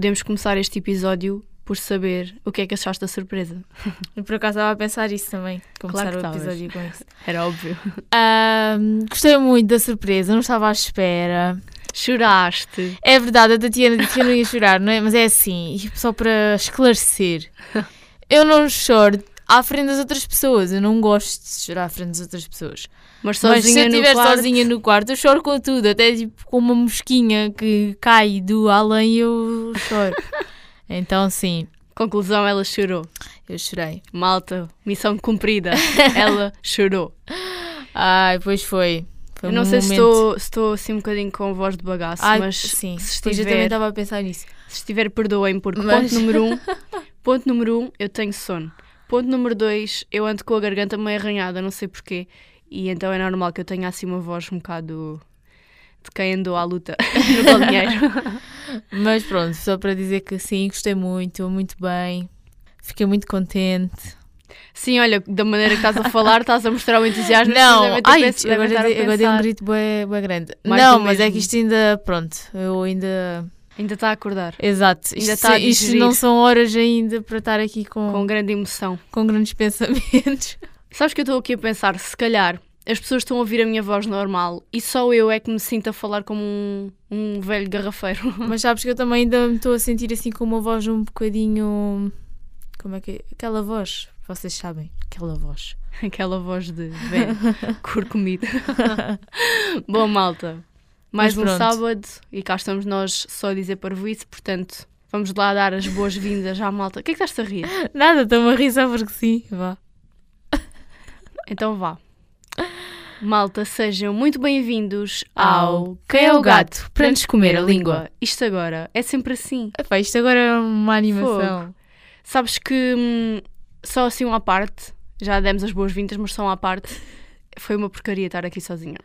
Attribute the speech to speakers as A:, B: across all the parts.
A: podemos começar este episódio por saber o que é que achaste da surpresa.
B: E por acaso estava a pensar isso também. Começar
A: que
B: o episódio com isso.
A: Era óbvio.
B: Gostei muito da surpresa, não estava à espera.
A: Choraste.
B: É verdade, a Tatiana disse que eu não ia chorar, não é? Mas é assim, só para esclarecer. Eu não choro à frente das outras pessoas. Eu não gosto de chorar à frente das outras pessoas.
A: Mas sozinha
B: Mas se eu estiver
A: quarto,
B: sozinha no quarto, eu choro com tudo. Até tipo com uma mosquinha que cai do além, eu choro. então, sim,
A: Conclusão, ela chorou.
B: eu chorei.
A: Malta, missão cumprida. ela chorou.
B: Ai, pois foi. foi
A: Eu não
B: um
A: sei se estou, se estou assim um bocadinho com voz de bagaço,
B: Ai,
A: mas
B: sim,
A: se
B: pois eu também
A: estiver,
B: estava a pensar nisso.
A: se estiver perdoem, porque
B: Mas-
A: ponto número um, ponto número um, eu tenho sono. Ponto número dois, eu ando com a garganta meio arranhada, não sei porquê. E então é normal que eu tenha assim uma voz um bocado de quem andou à luta no balneário.
B: Mas pronto, só para dizer que sim, gostei muito, muito bem. Fiquei muito contente.
A: Sim, olha, da maneira que estás a falar, estás a mostrar o entusiasmo.
B: Não, ai, agora, agora dei um grito bué, bué grande.
A: Mais
B: não, mas é
A: mesmo.
B: que isto ainda, pronto, eu ainda...
A: Ainda está a acordar,
B: Exato,
A: Ainda
B: isto, isto não são horas ainda para estar aqui com,
A: com
B: com...
A: grande emoção.
B: grandes pensamentos.
A: Sabes que eu estou aqui a pensar, se calhar as pessoas estão a ouvir a minha voz normal e só eu é que me sinto a falar como um, um velho garrafeiro.
B: Mas sabes que eu também ainda me estou a sentir assim com uma voz um bocadinho... Como é que é? Aquela voz, vocês sabem, aquela voz.
A: Aquela voz de velho, cor comida. Bom, malta, mais
B: Mas
A: um
B: pronto.
A: sábado e cá estamos nós só a dizer parvoíce, portanto vamos lá dar as boas-vindas à malta. O que é que estás a rir?
B: Nada, estou-me a rir só porque sim, vá.
A: Então vá. Malta, sejam muito bem-vindos
B: Ao Quem é o Gato para nos comer a língua.
A: Isto agora é sempre assim.
B: Epá, isto agora é uma animação.
A: Sabes que hum, só assim uma à parte, já demos as boas-vindas, mas só uma à parte, foi uma porcaria estar aqui sozinha.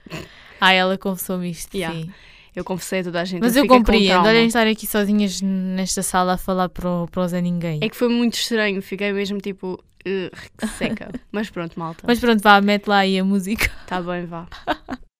B: Ah, ela confessou-me isto,
A: Yeah.
B: sim.
A: Eu confessei a toda a gente.
B: Mas eu
A: com
B: compreendo, olhem estar aqui sozinhas nesta sala a falar para o, para o Zé Ninguém.
A: É que foi muito estranho, fiquei mesmo tipo uh, seca. mas pronto, malta.
B: Mas pronto, vá, mete lá aí a música.
A: Tá bem, vá.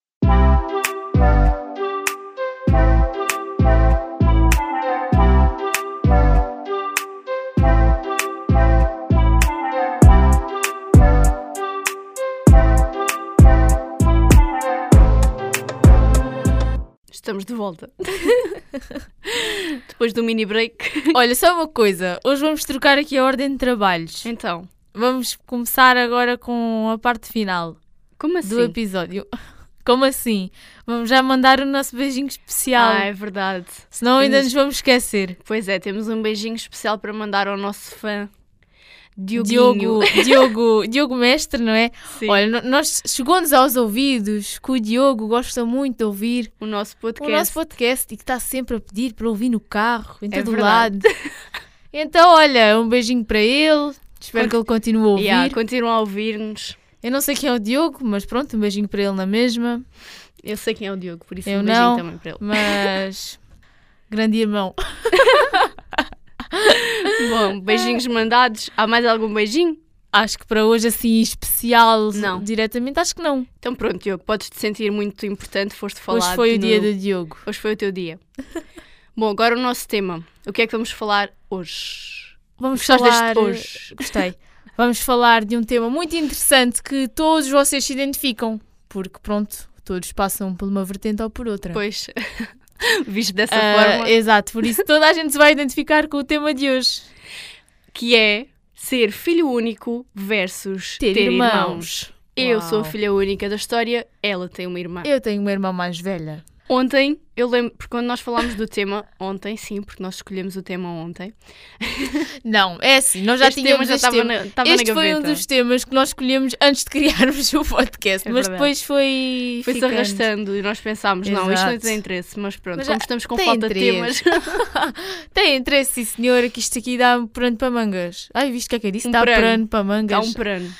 A: Estamos de volta. Depois do mini break.
B: Olha, só uma coisa, hoje vamos trocar aqui a ordem de trabalhos.
A: Então,
B: Vamos começar agora com a parte final
A: como assim?
B: do episódio. Como assim? Vamos já mandar o nosso beijinho especial,
A: Ah, é verdade.
B: senão ainda nos vamos esquecer.
A: Pois é, temos um beijinho especial para mandar ao nosso fã Dioguinho.
B: Diogo, Diogo, Diogo Mestre, não é?
A: Sim,
B: Olha, nós chegou-nos aos ouvidos que o Diogo gosta muito de ouvir
A: o nosso
B: o
A: podcast.
B: nosso podcast e que está sempre a pedir para ouvir no carro, em
A: É
B: todo
A: verdade.
B: lado. Então, olha, um beijinho para ele. Espero
A: Cont-
B: que ele continue a ouvir.
A: Yeah, continua a ouvir-nos.
B: Eu não sei quem é o Diogo, mas pronto, um beijinho para ele na mesma.
A: Eu sei quem é o Diogo, por isso
B: Eu
A: um beijinho
B: não.
A: também para ele.
B: Mas. Grande irmão.
A: Bom, beijinhos mandados. Há mais algum beijinho?
B: Acho que para hoje, assim, especial,
A: Não.
B: diretamente, acho que não.
A: Então pronto, Diogo, podes te sentir muito importante, foste falar.
B: hoje foi o dia
A: no...
B: do Diogo.
A: Hoje foi o teu dia. Bom, agora o nosso tema. O que é que vamos falar hoje?
B: Vamos
A: Gostaste
B: falar.
A: deste hoje?
B: Gostei. Vamos falar de um tema muito interessante que todos vocês se identificam. Porque, pronto, todos passam por uma vertente ou por outra.
A: Pois, visto dessa
B: Ah,
A: forma,
B: Exato, por isso toda a gente se vai identificar com o tema de hoje.
A: que é ser filho único versus ter,
B: Ter,
A: irmãos.
B: irmãos.
A: Eu sou a filha única da história, ela tem uma irmã.
B: Eu tenho uma irmã mais velha.
A: Ontem, eu lembro, porque quando nós falámos do tema, ontem, sim, porque nós escolhemos o tema ontem.
B: Não, é assim, nós já
A: este tema
B: tínhamos
A: já
B: este
A: estava
B: tema.
A: na, estava na
B: Este foi um dos temas que nós escolhemos antes de criarmos o podcast,
A: É
B: mas
A: verdade.
B: depois foi.
A: Foi-se
B: ficando.
A: arrastando e nós pensámos, não, isto não
B: Exato.
A: tem interesse, mas pronto,
B: Mas
A: como
B: já
A: estamos com falta de
B: interesse.
A: temas,
B: Tem interesse, sim, senhora, que isto aqui dá pano para mangas. Ai, viste o que é que é disso?
A: Um
B: dá
A: pano
B: para mangas.
A: há um plano.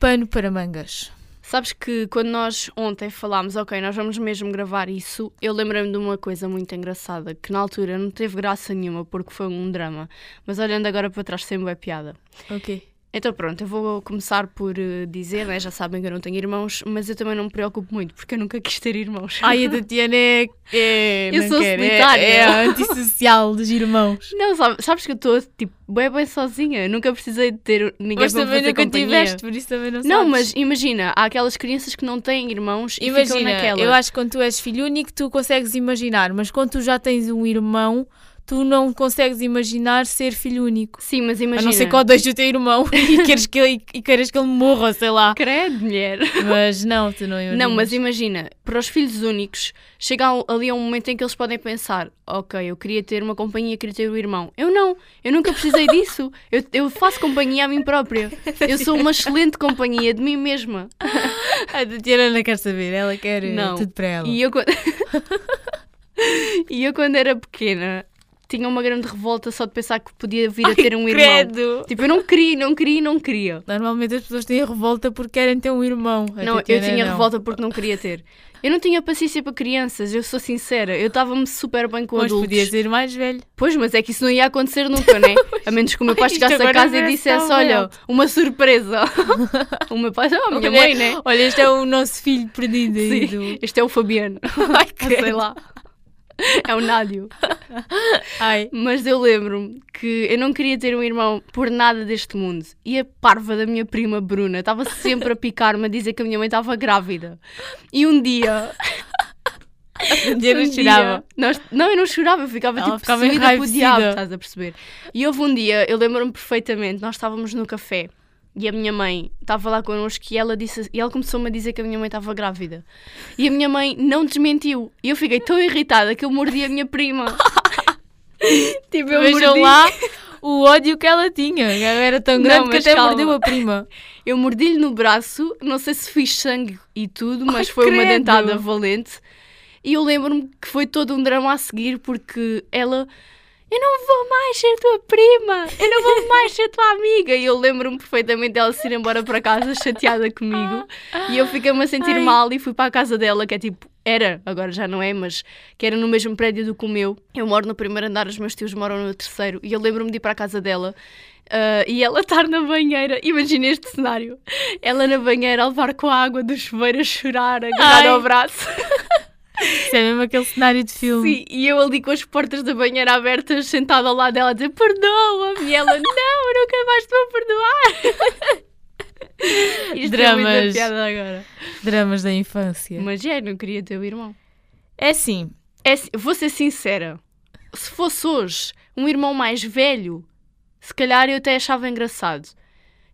B: Pano para mangas.
A: Sabes que quando nós ontem falámos, ok, nós vamos mesmo gravar isso, eu lembrei-me de uma coisa muito engraçada, que na altura não teve graça nenhuma porque foi um drama, mas olhando agora para trás sempre é piada.
B: Ok.
A: Então pronto, eu vou começar por eh, dizer, né? já sabem que eu não tenho irmãos, mas eu também não me preocupo muito, porque eu nunca quis ter irmãos.
B: Ai, a Tatiana é. é
A: Eu sou
B: é-
A: solitária.
B: É, a antissocial dos irmãos.
A: Não, sabe- sabes que eu estou tipo bem bem sozinha, nunca precisei de ter ninguém
B: Mas
A: para me
B: também
A: fazer
B: nunca
A: companhia.
B: tiveste, por isso também não sabes.
A: Não, mas imagina, há aquelas crianças que não têm irmãos e ficam
B: Imagina,
A: naquela.
B: eu acho que quando tu és filho único tu consegues imaginar, mas quando tu já tens um irmão, tu não consegues imaginar ser filho único.
A: Sim, mas
B: A
A: imagina.
B: não ser que odeies o teu irmão e queres que ele, e queiras que ele morra, sei lá.
A: Credo, mulher.
B: Mas não, tu não imaginas.
A: Não, mas imagina, para os filhos únicos, chega ali a um momento em que eles podem pensar: ok, eu queria ter uma companhia, queria ter um irmão. Eu não, eu nunca precisei disso. Eu, eu faço companhia a mim própria. Eu sou uma excelente companhia de mim mesma.
B: A Tatiana não quer saber, ela quer eh,
A: Não.
B: tudo para ela.
A: E eu, e eu, quando era pequena, tinha uma grande revolta só de pensar que podia vir a ter um irmão.
B: Credo!
A: Tipo, eu não queria, não queria, não queria.
B: Normalmente as pessoas têm revolta porque querem ter um irmão. A
A: Não, eu tinha
B: não.
A: revolta porque não queria ter. Eu não tinha paciência para crianças, eu sou sincera. Eu estava-me super bem com
B: Mas
A: adultos.
B: podia ser mais velho.
A: Pois, mas é que isso não ia acontecer nunca, né? A menos que o meu pai chegasse a casa e
B: parece
A: dissesse: Olha,
B: real."
A: uma surpresa. o meu pai, oh, a minha
B: Olha-
A: mãe, né?
B: Olha, este é o nosso filho perdido
A: Sim,
B: do...
A: este é o Fabiano.
B: Ai,
A: sei
B: credo.
A: lá. É o Nádio.
B: Ai.
A: Mas eu lembro-me que eu não queria ter um irmão por nada deste mundo. E a parva da minha prima Bruna estava sempre a picar-me a dizer que a minha mãe estava grávida. E um dia. Um dia,
B: chorava.
A: nós- não, eu não chorava, eu ficava
B: Ela
A: tipo
B: ficava
A: possuída diabo, estás a perceber? E houve um dia, eu lembro-me perfeitamente, nós estávamos no café e a minha mãe estava lá connosco e ela, disse, e ela começou-me a dizer que a minha mãe estava grávida. E a minha mãe não desmentiu. E eu fiquei tão irritada que eu mordi a minha prima. tipo, eu
B: Vejam
A: mordi.
B: lá o ódio que ela tinha. Ela era tão
A: Não,
B: grande que
A: mas
B: até
A: calma.
B: mordeu a prima.
A: Eu mordi-lhe no braço, não sei se fiz sangue e tudo, mas foi uma
B: credo.
A: dentada valente. E eu lembro-me que foi todo um drama a seguir porque ela. Eu não vou mais ser tua prima, eu não vou mais ser tua amiga. E eu lembro-me perfeitamente dela se ir embora para casa chateada comigo. E eu fiquei-me a sentir
B: Ai.
A: mal e fui para a casa dela, que é tipo, era, agora já não é, mas que era no mesmo prédio do que o meu. Eu moro no primeiro andar, os meus tios moram no terceiro. E eu lembro-me de ir para a casa dela ah, e ela estar na banheira. Imagina este cenário: ela na banheira a levar com a água do chuveiro a chorar, agarrada
B: Ai.
A: ao braço.
B: Isso é mesmo aquele cenário de filme.
A: Sim, e eu ali com as portas da banheira abertas, sentada ao lado dela, a dizer perdoa-me. E ela, não, nunca mais te vou perdoar. Isto é
B: Dramas.
A: agora.
B: Dramas da infância.
A: Mas é, não queria ter o irmão.
B: É assim,
A: É, assim, vou ser sincera. Se fosse hoje um irmão mais velho, se calhar eu até achava engraçado.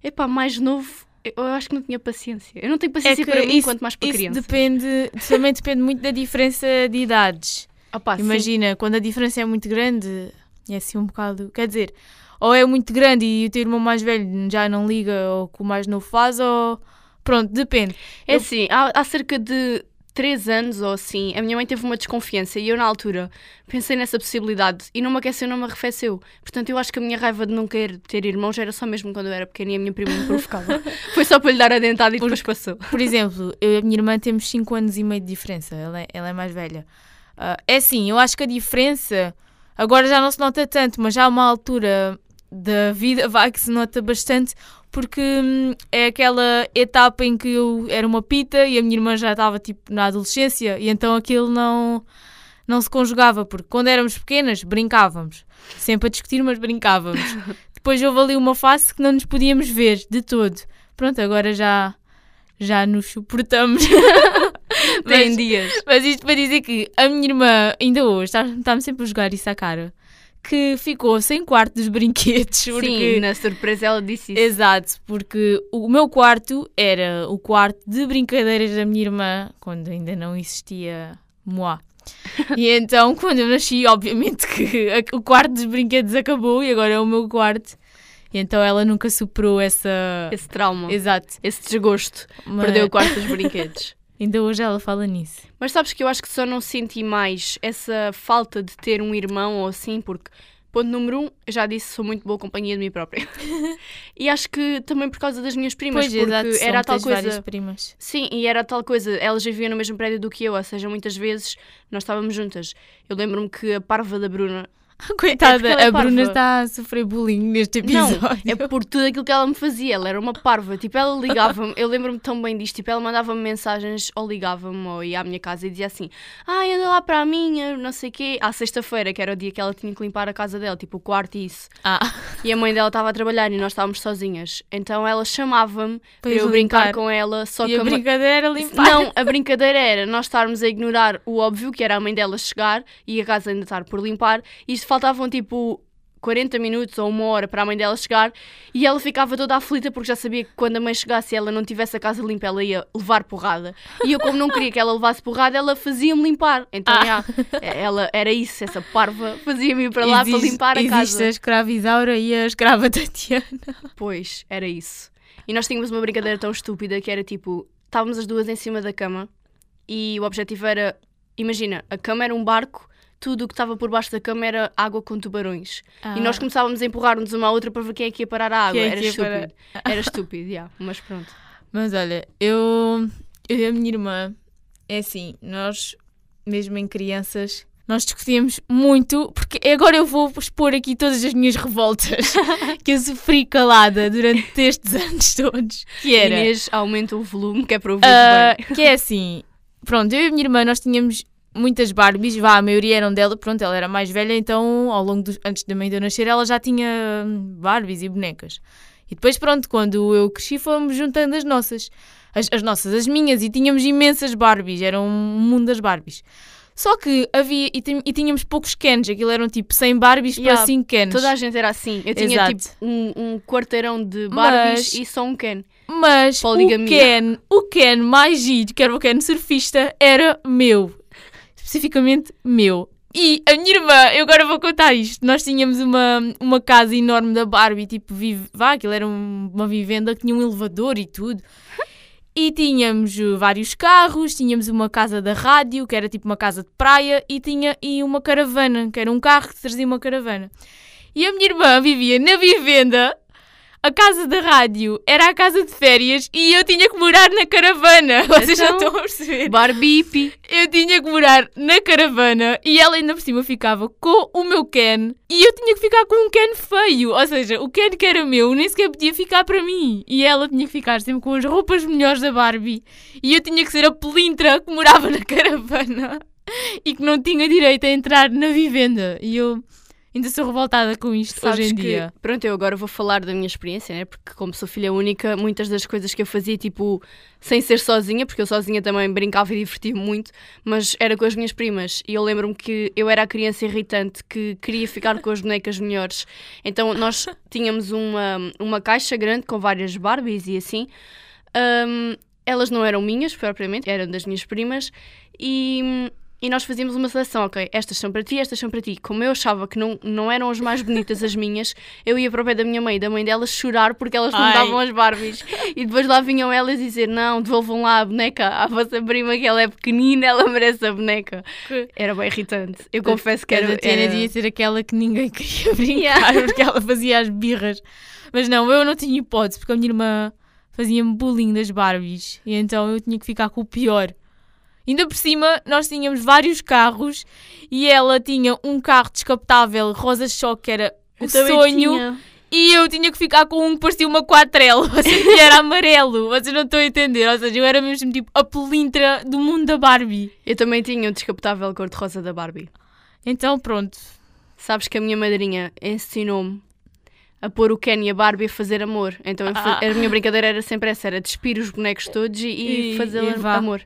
A: Epá, mais novo, eu acho que não tinha paciência. Eu não tenho
B: é
A: paciência
B: que
A: para mim,
B: isso,
A: quanto mais para
B: isso
A: criança.
B: depende, também depende muito da diferença de idades.
A: Sim.
B: Imagina, quando a diferença é muito grande, é assim um bocado. Quer dizer, ou é muito grande e o teu irmão mais velho já não liga ou o que o mais novo faz, ou. Pronto, depende.
A: É assim, há, há cerca de 3 anos ou assim, a minha mãe teve uma desconfiança e eu, na altura, pensei nessa possibilidade e não me aqueceu, não me arrefeceu. Portanto, eu acho que a minha raiva de não querer ter irmãos era só mesmo quando eu era pequena e a minha prima me provocava. Foi só para lhe dar a dentada e depois passou.
B: Por exemplo, eu e a minha irmã temos 5 anos e meio de diferença, ela é, ela é mais velha. Ah, é assim, eu acho que a diferença agora já não se nota tanto, mas já há uma altura da vida vai que se nota bastante porque hum, é aquela etapa em que eu era uma pita e a minha irmã já estava tipo na adolescência e então aquilo não não se conjugava porque quando éramos pequenas brincávamos. Sempre a discutir mas brincávamos. Depois houve ali uma fase que não nos podíamos ver de todo. Pronto agora já já nos suportamos.
A: Tem dias.
B: mas isto para dizer que a minha irmã ainda hoje está- está-me sempre a jogar isso à cara que ficou sem quarto dos brinquedos porque
A: Sim, na surpresa ela disse isso.
B: Exato, porque o meu quarto era o quarto de brincadeiras da minha irmã, quando ainda não existia Moá. E então, quando eu nasci, obviamente que a- o quarto dos brinquedos acabou e agora é o meu quarto. E então ela nunca superou essa.
A: Esse trauma,
B: Exato.
A: esse desgosto.
B: Mas
A: Perdeu o quarto dos brinquedos.
B: Ainda hoje ela fala nisso.
A: Mas sabes que eu acho que só não senti mais essa falta de ter um irmão ou assim, porque, ponto número um, já disse, sou muito boa companhia de mim própria. e acho que também por causa das minhas primas,
B: pois,
A: porque
B: exato,
A: era tal coisa.
B: primas.
A: Sim, e era tal coisa, elas viviam no mesmo prédio do que eu, ou seja, muitas vezes nós estávamos juntas. Eu lembro-me que a parva da Bruna
B: Coitada,
A: ela é
B: a Bruna está a sofrer bullying neste
A: Não,
B: episódio.
A: é por tudo aquilo que ela me fazia. Ela era uma parva. Tipo, ela ligava-me, eu lembro-me tão bem disto. Tipo, ela mandava-me mensagens ou ligava-me ou ia à minha casa e dizia assim: Ai, anda lá para a minha, não sei o quê. À sexta-feira, que era o dia que ela tinha que limpar a casa dela, tipo o quarto e isso.
B: Ah,
A: E a mãe dela estava a trabalhar e nós estávamos sozinhas. Então ela chamava-me para eu brincar
B: limpar.
A: com ela. Só
B: e
A: que
B: a brincadeira limpar.
A: Não, a brincadeira era nós estarmos a ignorar o óbvio, que era a mãe dela chegar e a casa ainda estar por limpar. Isto faltavam tipo 40 minutos ou uma hora para a mãe dela chegar e ela ficava toda aflita porque já sabia que quando a mãe chegasse e ela não tivesse a casa limpa, ela ia levar porrada. E eu, como não queria que ela levasse porrada, ela fazia-me limpar. Então,
B: Ah.
A: já, ela era isso, essa parva fazia-me ir para lá para
B: Existe-
A: limpar a
B: existe
A: casa.
B: a escrava Isaura e a escrava Tatiana.
A: Pois, era isso. E nós tínhamos uma brincadeira tão estúpida que era tipo, estávamos as duas em cima da cama e o objetivo era, imagina, a cama era um barco, tudo o que estava por baixo da cama era água com tubarões. E nós começávamos a empurrar-nos uma à outra para ver quem é que ia parar a água.
B: É
A: era
B: que ia
A: estúpido. Era estúpido, yeah, mas pronto.
B: Mas olha, eu, eu e a minha irmã, é assim, nós, mesmo em crianças, nós discutíamos muito, porque agora eu vou expor aqui todas as minhas revoltas que eu sofri calada durante estes anos todos. Que era.
A: Inês, aumenta o volume, que é para ouvir
B: Ah,
A: bem.
B: que é assim, pronto, eu e a minha irmã nós tínhamos muitas Barbies, vá, a maioria eram dela, pronto, ela era mais velha, então ao longo dos, antes da mãe de eu nascer ela já tinha hum, Barbies e bonecas. E depois pronto, quando eu cresci fomos juntando as nossas, as, as nossas, as minhas, e tínhamos imensas Barbies, era um mundo das Barbies. Só que havia, e, tínhamos poucos Kens, aquilo eram tipo 100 Barbies
A: Yeah,
B: para 5 Kens.
A: Toda a gente era assim. Eu tinha
B: Exato.
A: tipo um, um quarteirão de Barbies
B: Mas-
A: e só um Ken.
B: Mas o. Ken, o Ken mais giro, que era o Ken surfista, era meu. Especificamente meu. E a minha irmã, eu agora vou contar isto. Nós tínhamos uma, uma casa enorme da Barbie, tipo, vive, vá, aquilo era um- uma vivenda que tinha um elevador e tudo. E tínhamos uh, vários carros, tínhamos uma casa da rádio, que era tipo uma casa de praia, e tinha e uma caravana, que era um carro que trazia uma caravana. E a minha irmã vivia na vivenda, a casa da rádio era a casa de férias e eu tinha que morar na caravana. Vocês já
A: Então,
B: estão a perceber?
A: Barbie hippie.
B: Eu tinha que morar na caravana e ela ainda por cima ficava com o meu Ken e eu tinha que ficar com um Ken feio. Ou seja, o Ken que era meu nem sequer podia ficar para mim. E ela tinha que ficar sempre com as roupas melhores da Barbie. E eu tinha que ser a pelintra que morava na caravana e que não tinha direito a entrar na vivenda. E eu ainda sou revoltada com isto
A: Sabes
B: hoje em
A: que,
B: dia.
A: Pronto, eu agora vou falar da minha experiência, né? Porque como sou filha única, muitas das coisas que eu fazia, tipo, sem ser sozinha, porque eu sozinha também brincava e divertia-me muito, mas era com as minhas primas. E eu lembro-me que eu era a criança irritante que queria ficar com as bonecas melhores. Então nós tínhamos uma, uma caixa grande com várias Barbies e assim. Ahm, elas não eram minhas, propriamente, eram das minhas primas. E. E nós fazíamos uma seleção, ok, estas são para ti, estas são para ti. Como eu achava que não, não eram as mais bonitas as minhas, eu ia para o pé da minha mãe e da mãe delas chorar porque elas não
B: Ai.
A: davam as Barbies. E depois lá vinham elas dizer: Não, devolvam lá a boneca à vossa prima, que ela é pequenina, ela merece a boneca. Era bem irritante. Eu confesso que
B: a
A: era.
B: Tatiana
A: era...
B: devia ser aquela que ninguém queria brincar porque ela fazia as birras. Mas não, eu não tinha hipótese porque a minha irmã fazia-me bullying das Barbies e então eu tinha que ficar com o pior. Ainda por cima, nós tínhamos vários carros e ela tinha um carro descapotável rosa choque, que era o
A: Eu
B: sonho,
A: tinha.
B: e eu tinha que ficar com um que parecia uma quatrela, ou seja, que era amarelo. Vocês não estão a entender, ou seja, eu era mesmo tipo a pelintra do mundo da Barbie.
A: Eu também tinha um descapotável cor-de-rosa da Barbie.
B: Então pronto,
A: Sabes que a minha madrinha ensinou-me a pôr o Ken e a Barbie a fazer amor. Então
B: Ah.
A: a minha brincadeira era sempre essa: era despir os bonecos todos e, e
B: E-
A: fazer
B: e
A: amor.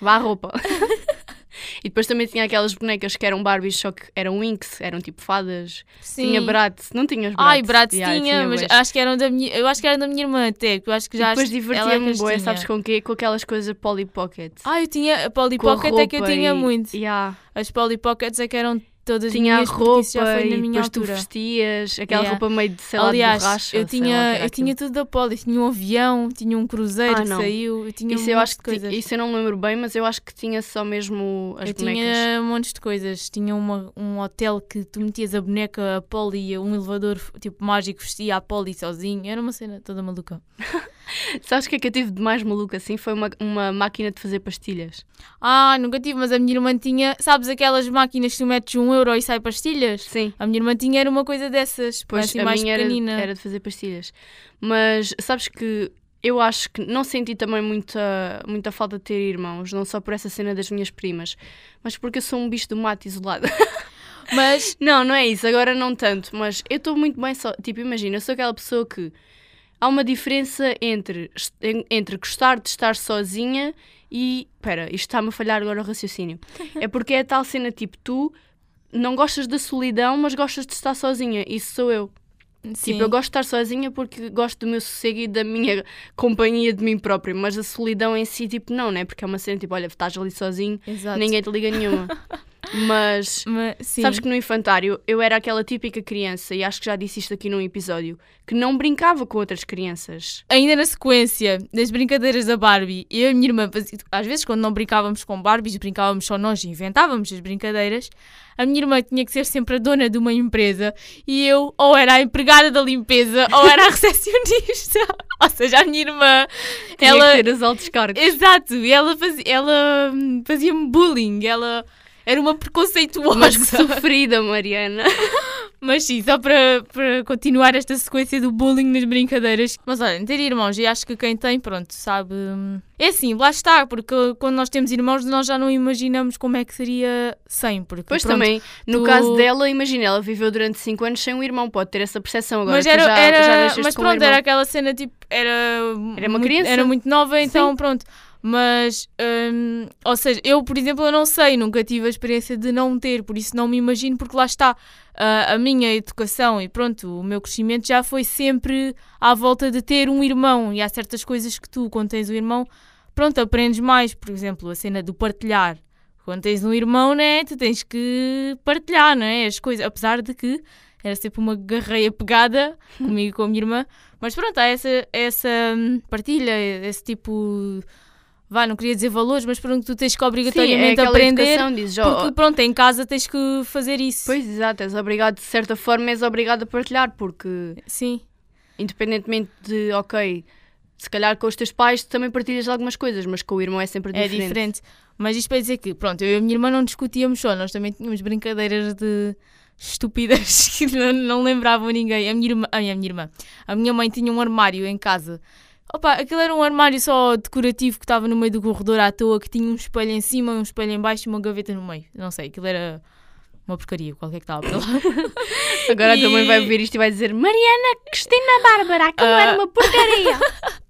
A: Vá à roupa. e depois também tinha aquelas bonecas que eram Barbies, só que eram Winx, eram tipo fadas.
B: sim.
A: Tinha Bratz, não tinhas Bratz?
B: Ai, Bratz
A: Yeah, eu
B: tinha, mas acho que eram da minha, eu acho que era da minha irmã até, que eu acho que
A: E
B: já
A: depois
B: é que
A: divertia-me bué,
B: tinha.
A: sabes com quê? Com aquelas coisas Polly Pocket.
B: Ah, eu tinha a Polly
A: Com a
B: Pocket é que eu tinha
A: e-
B: muito.
A: Yeah.
B: As Polly Pockets é que eram todas
A: Tinha a
B: minhas, porque
A: roupa
B: isso já foi na
A: e
B: minha
A: tu
B: altura.
A: vestias, aquela
B: Yeah.
A: roupa meio de, sei lá,
B: Aliás,
A: de borracha.
B: eu tinha, eu tinha tudo da Polly, tinha um avião, tinha um cruzeiro
A: Ah,
B: que
A: não.
B: saiu, eu tinha
A: Isso
B: um
A: eu
B: monte
A: acho que
B: coisas.
A: isso eu não me lembro bem, mas eu acho que tinha só mesmo as
B: eu
A: bonecas.
B: tinha montes de coisas. Tinha uma, um hotel que tu metias a boneca, a Polly, um elevador tipo mágico vestia a Polly sozinho. Era uma cena toda maluca.
A: Sabes o que é que eu tive de mais maluco assim? Foi uma, uma máquina de fazer pastilhas.
B: Ah, nunca tive, mas a minha irmã tinha, sabes aquelas máquinas que tu metes um euro e sai pastilhas?
A: Sim.
B: A minha irmã tinha era uma coisa dessas,
A: Pois
B: assim
A: a
B: mais
A: minha era,
B: pequenina.
A: era de fazer pastilhas. Mas sabes que eu acho que não senti também muita, muita falta de ter irmãos, não só por essa cena das minhas primas, mas porque eu sou um bicho do mato isolado.
B: Mas,
A: não, não é isso, agora não tanto, mas eu estou muito bem só. Tipo, imagina, eu sou aquela pessoa que há uma diferença entre, entre gostar de estar sozinha e. Espera, isto está-me a falhar agora o raciocínio. É porque é a tal cena tipo, tu não gostas da solidão, mas gostas de estar sozinha. Isso sou eu.
B: sim,
A: Tipo, eu gosto de estar sozinha porque gosto do meu sossego e da minha companhia de mim própria, mas a solidão em si, tipo, não, né? Porque é uma cena tipo, olha, estás ali sozinho,
B: exato.
A: ninguém te liga nenhuma. mas
B: Mas,
A: sabes que no infantário eu era aquela típica criança, e acho que já disse isto aqui num episódio, que não brincava com outras crianças.
B: Ainda na sequência das brincadeiras da Barbie, eu e a minha irmã, às vezes quando não brincávamos com Barbies, brincávamos só nós e inventávamos as brincadeiras, a minha irmã tinha que ser sempre a dona de uma empresa e eu ou era a empregada da limpeza ou era a recepcionista. ou seja, a minha irmã,
A: Tinha
B: ela...
A: que ter os altos cargos.
B: Exato, e ela, fazia, ela hum, fazia-me bullying, ela era uma preconceituosa.
A: Mas que sofrida, Mariana.
B: Mas sim, só para, para continuar esta sequência do bullying nas brincadeiras. Mas olha, ter irmãos, e acho que quem tem, pronto, sabe. hum, É assim, lá está, porque quando nós temos irmãos, nós já não imaginamos como é que seria sem. Porque,
A: Pois
B: pronto,
A: também, no
B: tu-
A: caso dela, imagina, ela viveu durante 5 anos sem um irmão, pode ter essa percepção agora.
B: Mas era,
A: já,
B: era-
A: já
B: mas
A: um
B: pronto,
A: irmão.
B: era aquela cena tipo, era,
A: Era uma
B: muito-
A: criança.
B: era muito nova, então pronto. Mas, hum, ou seja, eu, por exemplo, eu não sei, nunca tive a experiência de não ter, por isso não me imagino, porque lá está, ah, a minha educação e pronto, o meu crescimento já foi sempre à volta de ter um irmão, e há certas coisas que tu, quando tens um irmão, pronto, aprendes mais, por exemplo, a cena do partilhar. Quando tens um irmão, né, tu tens que partilhar, não é? As coisas, apesar de que era sempre uma garreia pegada comigo e com a minha irmã, mas pronto, há essa, essa hum, partilha, esse tipo. Vá, não queria dizer valores, mas pronto, tu tens que
A: Sim, é
B: obrigatoriamente aprender.
A: dizes, ó,
B: Porque pronto, em casa tens que fazer isso.
A: Pois, exato, és obrigado, de certa forma, és obrigado a partilhar, porque
B: Sim,
A: independentemente de, ok, se calhar com os teus pais tu também partilhas algumas coisas, mas com o irmão é sempre
B: é
A: diferente.
B: diferente. Mas isto para dizer que, pronto, eu e a minha irmã não discutíamos só, nós também tínhamos brincadeiras de estúpidas que não, não lembravam ninguém. A minha, irmã, a minha irmã, a minha mãe tinha um armário em casa. Opa, aquilo era um armário só decorativo que estava no meio do corredor à toa, que tinha um espelho em cima, um espelho em baixo e uma gaveta no meio. Não sei, aquilo era uma porcaria, qualquer que estava para lá.
A: Agora a
B: E-
A: tua mãe vai ver isto e vai dizer Mariana Cristina Bárbara, aquilo
B: Ah.
A: era uma porcaria.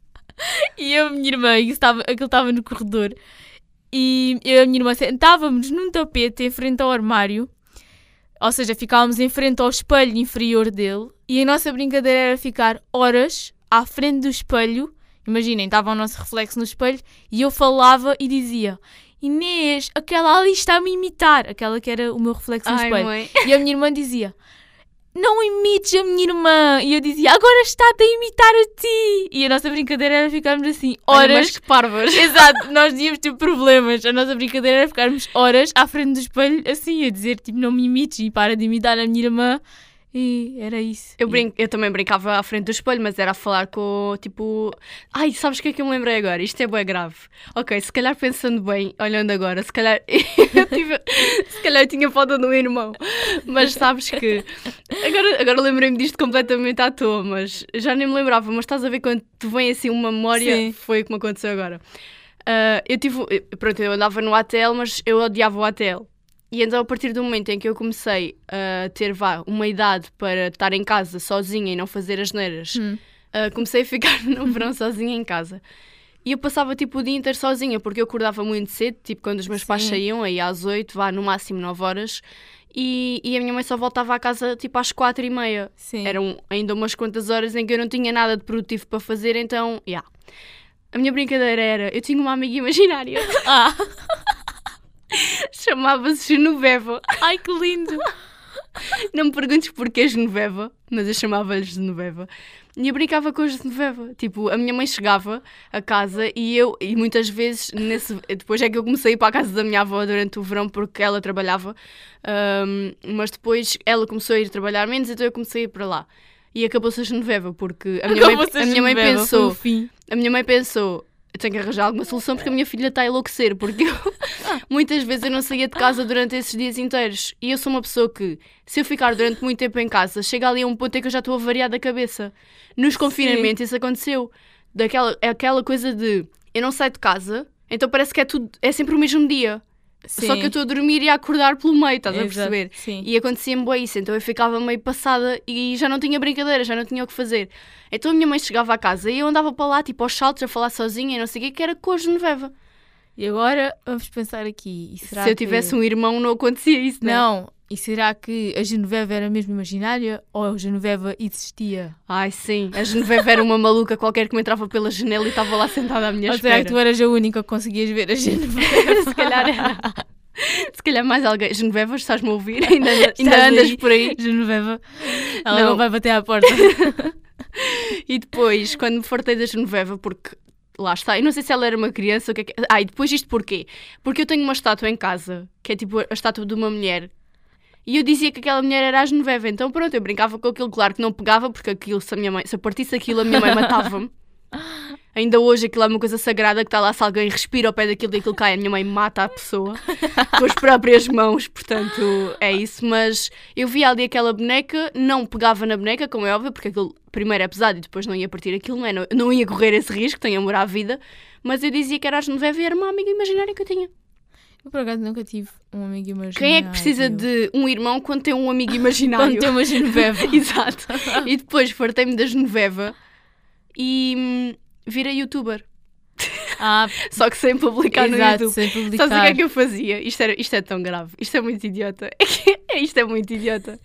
B: E eu a minha irmã, estava, aquilo estava no corredor, e eu e a minha irmã sentávamos num tapete em frente ao armário, ou seja, ficávamos em frente ao espelho inferior dele, e a nossa brincadeira era ficar horas à frente do espelho. Imaginem, estava o nosso reflexo no espelho, e eu falava e dizia: Inês, aquela ali está-me a imitar, aquela que era o meu reflexo no
A: Ai,
B: espelho.
A: mãe.
B: E a minha irmã dizia: Não imites a minha irmã. E eu dizia: Agora está-te a imitar a ti. E a nossa brincadeira era ficarmos assim
A: Olha, mas
B: horas.
A: que parvas.
B: Exato, nós íamos ter problemas. A nossa brincadeira era ficarmos horas à frente do espelho, assim, a dizer: Tipo, não me imites e para de imitar a minha irmã. E era isso.
A: Eu, brinco, eu também brincava à frente do espelho, mas era a falar com, tipo... Ai, sabes o que é que eu me lembrei agora? Isto é bem grave. Ok, se calhar pensando bem, olhando agora, se calhar eu tive... Se calhar eu tinha falta de um irmão. Mas sabes que... Agora, agora lembrei-me disto completamente à toa, mas já nem me lembrava. Mas estás a ver quando te vem assim uma memória?
B: Sim.
A: Foi o que me aconteceu agora. Ah, eu tive... Pronto, eu andava no ATL, mas eu odiava o ATL. E então, a partir do momento em que eu comecei a ter vá, uma idade para estar em casa sozinha e não fazer as neiras,
B: Hum.
A: uh, comecei a ficar no verão sozinha em casa. E eu passava tipo o dia inteiro sozinha, porque eu acordava muito cedo, tipo quando os meus pais
B: Sim.
A: saíam, aí às 8, vá no máximo 9 horas, e, e a minha mãe só voltava à casa tipo às 4 e meia.
B: Sim.
A: Eram ainda umas quantas horas em que eu não tinha nada de produtivo para fazer, então, já. A minha brincadeira era, eu tinha uma amiga imaginária,
B: Ah,
A: chamava-se Genoveva.
B: ai que lindo!
A: Não me perguntes porquê Genoveva, mas eu chamava-lhe Genoveva. E eu brincava com a Genoveva. Tipo, a minha mãe chegava a casa e eu, e muitas vezes, nesse, depois é que eu comecei a ir para a casa da minha avó durante o verão porque ela trabalhava, Ahm, mas depois ela começou a ir trabalhar menos, então eu comecei a ir para lá. e acabou-se a Genoveva, porque a minha mãe, a minha mãe pensou, a minha mãe pensou, eu tenho que arranjar alguma solução porque a minha filha está a enlouquecer, porque eu, muitas vezes eu não saía de casa durante esses dias inteiros. E eu sou uma pessoa que, se eu ficar durante muito tempo em casa, chega ali a um ponto em que eu já estou a variar da cabeça. Nos confinamentos isso aconteceu. Daquela, é aquela coisa de eu não saio de casa, então parece que é tudo, é sempre o mesmo dia. Só
B: Sim.
A: que eu estou a dormir e a acordar pelo meio, estás a
B: Exato,
A: perceber?
B: Sim.
A: E acontecia-me bem isso, então eu ficava meio passada e já não tinha brincadeira, já não tinha o que fazer. Então a minha mãe chegava à casa e eu andava para lá, tipo aos saltos, a falar sozinha e não sei o quê, que era com a Genoveva.
B: E agora vamos pensar aqui. será
A: Se eu
B: que-
A: tivesse um irmão, não acontecia isso, né?
B: Não. E será que a Genoveva era mesmo imaginária ou a Genoveva existia?
A: Ai, sim, a Genoveva era uma maluca qualquer que me entrava pela janela e estava lá sentada à minha
B: ou será
A: espera.
B: que tu eras a única que conseguias ver a Genoveva?
A: Se calhar era. Se calhar mais alguém. Genoveva, estás-me a ouvir? Ainda, ainda andas
B: aí?
A: por aí?
B: Genoveva. Ela
A: Não.
B: não vai bater à porta.
A: E depois, quando me fartei da Genoveva, porque lá está, eu não sei se ela era uma criança ou o que é que. Ah, e depois isto porquê? Porque eu tenho uma estátua em casa, que é tipo a estátua de uma mulher. E eu dizia que aquela mulher era a Genoveva, então pronto, eu brincava com aquilo, claro que não pegava, porque aquilo, se, a minha mãe, se eu partisse aquilo, a minha mãe matava-me. Ainda hoje aquilo é uma coisa sagrada que está lá, se alguém respira ao pé daquilo e aquilo cai, a minha mãe mata a pessoa com as próprias mãos, portanto é isso. Mas eu via ali aquela boneca, não pegava na boneca, como é óbvio, porque aquilo primeiro é pesado e depois não ia partir aquilo, não, é? não, não ia correr esse risco, tenho amor à vida. Mas eu dizia que era a Genoveva e era uma amiga imaginária que eu tinha.
B: Eu por acaso nunca tive um amigo imaginário.
A: Quem é que precisa de um irmão quando tem um amigo imaginário?
B: Quando tem uma Genoveva.
A: Exato. E depois fartei-me da Genoveva e hum, virei youtuber.
B: Ah,
A: Só que sem publicar no
B: exato,
A: YouTube.
B: sem
A: Sabes
B: publicar.
A: o que é que eu fazia? Isto, era, isto é tão grave. Isto é muito idiota. isto é muito idiota.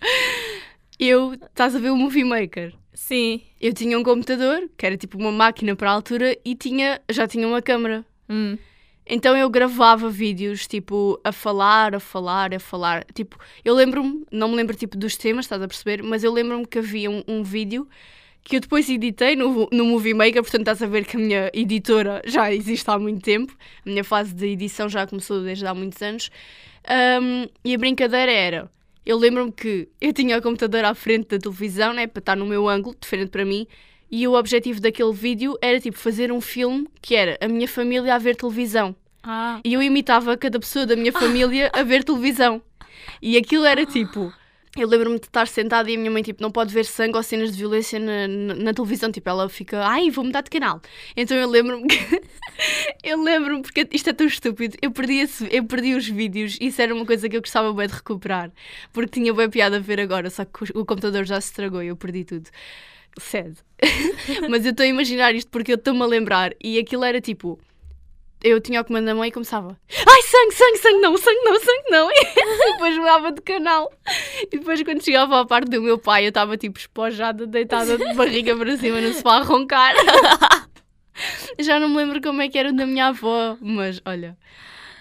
A: Eu, estás a ver o Movie Maker?
B: Sim.
A: Eu tinha um computador, que era tipo uma máquina para a altura, e tinha, já tinha uma câmera.
B: Hum.
A: Então eu gravava vídeos, tipo, a falar, a falar, a falar. Tipo, eu lembro-me, não me lembro tipo dos temas, estás a perceber? Mas eu lembro-me que havia um, um vídeo que eu depois editei no, no Movie Maker, portanto estás a ver que a minha editora já existe há muito tempo. A minha fase de edição já começou desde há muitos anos. Ahm, e a brincadeira era, eu lembro-me que eu tinha o computador à frente da televisão, né, para estar no meu ângulo, diferente para mim, e o objetivo daquele vídeo era tipo fazer um filme que era a minha família a ver televisão.
B: Ah.
A: E eu imitava cada pessoa da minha família a ver televisão. E aquilo era tipo. Eu lembro-me de estar sentada e a minha mãe, tipo, não pode ver sangue ou cenas de violência na, na, na televisão. Tipo, ela fica, ai, vou mudar de canal. Então eu lembro-me que. eu lembro-me, porque isto é tão estúpido. Eu perdi, esse, eu perdi os vídeos e isso era uma coisa que eu gostava bem de recuperar. Porque tinha bem piada a ver agora, só que o, computador já se estragou e eu perdi tudo. Sede. Mas eu estou a imaginar isto porque eu estou-me a lembrar e aquilo era tipo eu tinha o comando na mão e começava Ai, sangue, sangue, sangue não, sangue não, sangue não E depois mudava de canal E depois quando chegava à parte do meu pai Eu estava tipo espojada, deitada de barriga para cima no sofá a roncar Já não me lembro como é que era o da minha avó Mas olha,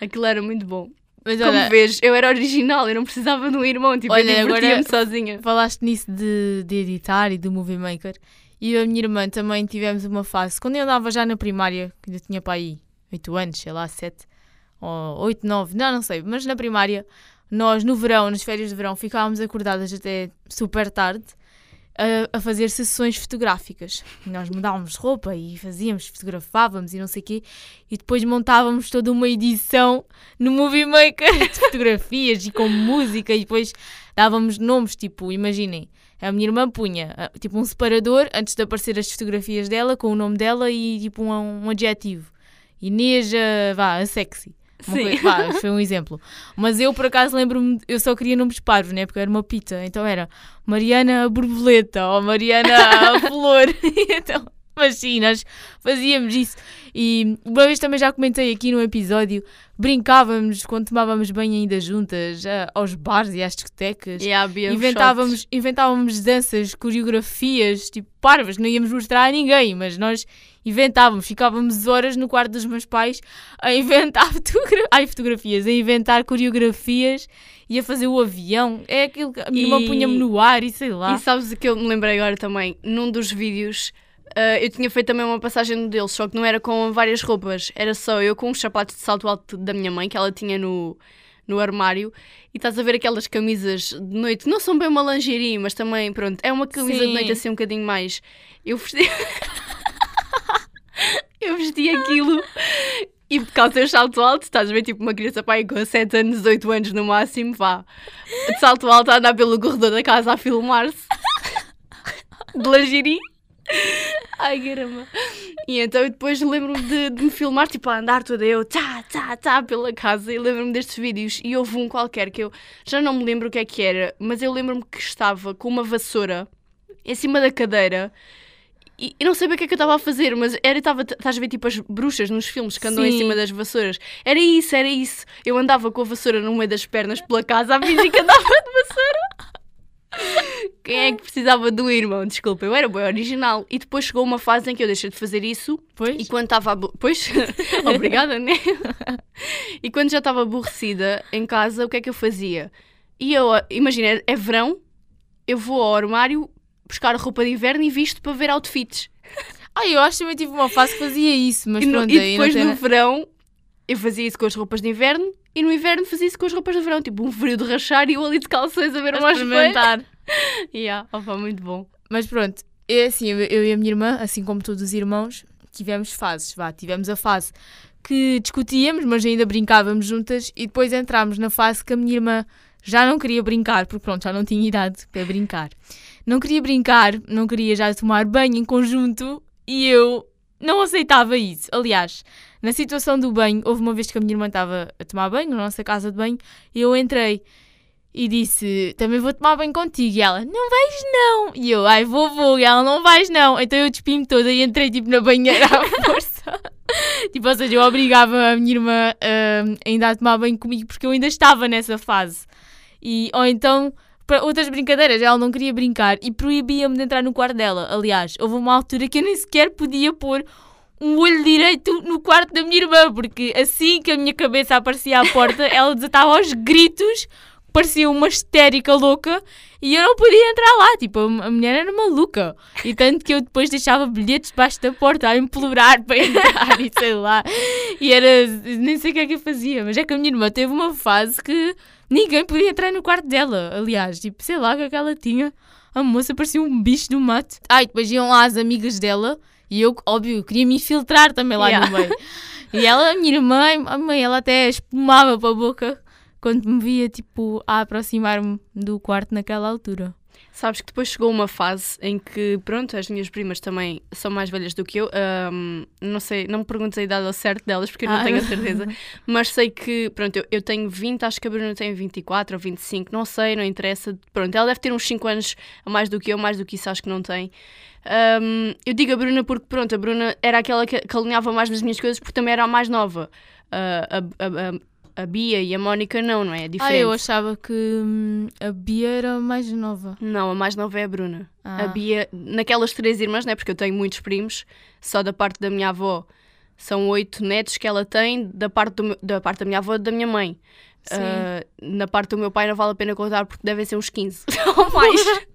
A: aquilo era muito bom
B: Mas
A: Como
B: olha,
A: vês, eu era original, eu não precisava de um irmão Tipo,
B: Olha,
A: eu
B: agora-
A: divertia-me sozinha
B: falaste nisso de, de editar e do Movie Maker. E eu e a minha irmã também tivemos uma fase. Quando eu andava já na primária, que eu tinha para aí 8 anos, sei lá, 7 ou 8, 9, não, não sei. Mas na primária, nós no verão, nas férias de verão, ficávamos acordadas até super tarde a, a fazer sessões fotográficas. Nós mudávamos roupa e fazíamos, fotografávamos e não sei o quê. E depois montávamos toda uma edição no Movie Maker de fotografias e com música. E depois dávamos nomes, tipo, imaginem, a minha irmã punha tipo um separador antes de aparecer as fotografias dela com o nome dela e tipo um, um adjetivo. Inês, ah, vá, a sexy. Coisa- vá, foi um exemplo. Mas eu, por acaso, lembro-me, eu só queria nomes parvos, né? Porque eu era uma pita. Então era Mariana a Borboleta ou Mariana a Flor. então, mas sim, nós fazíamos isso. E uma vez também já comentei aqui no episódio, brincávamos quando tomávamos banho ainda juntas, ah, aos bares e às discotecas.
A: E havia
B: Inventávamos, inventávamos danças, coreografias, tipo parvas, não íamos mostrar a ninguém, mas nós inventávamos, ficávamos horas no quarto dos meus pais a inventar fotogra ai, fotografias, a inventar coreografias e a fazer o avião. É aquilo que a minha irmã
A: E-
B: punha-me no ar e sei lá.
A: E sabes o que eu me lembrei agora também? Num dos vídeos, ah, eu tinha feito também uma passagem no deles, só que não era com várias roupas, era só eu com os sapatos de salto alto da minha mãe, que ela tinha no, no armário e estás a ver aquelas camisas de noite, não são bem uma lingerie, mas também, pronto, é uma camisa
B: Sim.
A: de noite assim um bocadinho mais. Eu vesti. eu vesti aquilo e por causa do salto alto, estás a ver tipo uma criança pai com 7 anos, 8 anos no máximo, vá, de salto alto a andar pelo corredor da casa a filmar-se de lingerie. Ai, caramba. E então eu depois lembro-me de, de me filmar, tipo, a andar toda eu, tá, tá, tá, pela casa, e lembro-me destes vídeos. E houve um qualquer que eu já não me lembro o que é que era, mas eu lembro-me que estava com uma vassoura em cima da cadeira. E e não sabia o que é que eu estava a fazer, mas era, estava, estás a ver tipo as bruxas nos filmes que andam em
B: Sim.
A: cima das vassouras. Era isso, era isso. Eu andava com a vassoura no meio das pernas pela casa a fingir que andava de vassoura. Quem é que precisava do irmão? Desculpa, eu era bem original. E depois chegou uma fase em que eu deixei de fazer isso.
B: Pois?
A: E quando estava. Pois, obrigada, né? e quando já estava aborrecida em casa, o que é que eu fazia? E eu, imagina, é- verão, eu vou ao armário buscar roupa de inverno e visto para ver outfits.
B: Ah, eu acho que também tive uma fase que fazia isso, mas
A: E, no-
B: pronto,
A: e depois no verão, eu fazia isso com as roupas de inverno. E no inverno fazia isso com as roupas de verão, tipo um frio de rachar e eu ali de calções a ver espelho.
B: experimentar.
A: Yeah, opa, muito bom.
B: Mas pronto, é assim, eu, eu e a minha irmã, assim como todos os irmãos, tivemos fases, vá, tivemos a fase que discutíamos, mas ainda brincávamos juntas, e depois entramos na fase que a minha irmã já não queria brincar, porque pronto, já não tinha idade para brincar. Não queria brincar, não queria já tomar banho em conjunto, e eu não aceitava isso. Aliás, na situação do banho, houve uma vez que a minha irmã estava a tomar banho, na nossa casa de banho, e eu entrei e disse: Também vou tomar banho contigo. E ela: Não vais não. E eu: Ai, vou, vou. E ela: Não vais não. Então eu despi-me toda e entrei tipo na banheira à força. tipo, ou seja, eu obrigava a minha irmã hum, ainda a tomar banho comigo porque eu ainda estava nessa fase. E, ou então, para outras brincadeiras, ela não queria brincar e proibia-me de entrar no quarto dela. Aliás, houve uma altura que eu nem sequer podia pôr um olho direito no quarto da minha irmã, porque assim que a minha cabeça aparecia à porta, ela desatava aos gritos, parecia uma histérica louca, e eu não podia entrar lá. Tipo, a mulher era maluca. E tanto que eu depois deixava bilhetes debaixo da porta a implorar para entrar e sei lá. E era. Nem sei o que é que eu fazia, mas é que a minha irmã teve uma fase que ninguém podia entrar no quarto dela. Aliás, tipo, sei lá o que é que ela tinha. A moça parecia um bicho do mato. E depois iam lá as amigas dela e eu, óbvio, queria me infiltrar também lá
A: Yeah.
B: no meio. E ela, a minha irmã, a mãe, ela até espumava para a boca quando me via, tipo, a aproximar-me do quarto naquela altura.
A: Sabes que depois chegou uma fase em que, pronto, as minhas primas também são mais velhas do que eu. ahm, não sei, não me perguntes a idade ao certo delas porque eu não
B: Ah.
A: tenho a certeza. Mas sei que, pronto, eu, eu tenho 20, acho que a Bruna tem 24 ou 25, não sei, não interessa. Pronto, ela deve ter uns 5 anos a mais do que eu, mais do que isso acho que não tem. Ahm, eu digo a Bruna porque, pronto, a Bruna era aquela que, que alinhava mais nas minhas coisas porque também era a mais nova. Ah, a, a, a, a Bia e a Mónica não, não é? É
B: Ah,
A: diferente.
B: eu achava que hum, a Bia era mais nova.
A: Não, a mais nova é a Bruna.
B: Ah.
A: A Bia, naquelas três irmãs, né? Porque eu tenho muitos primos, só da parte da minha avó são oito netos que ela tem, da parte, do da parte da minha avó e da minha mãe.
B: Sim.
A: Ah, na parte do meu pai não vale a pena contar porque devem ser uns 15 ou mais.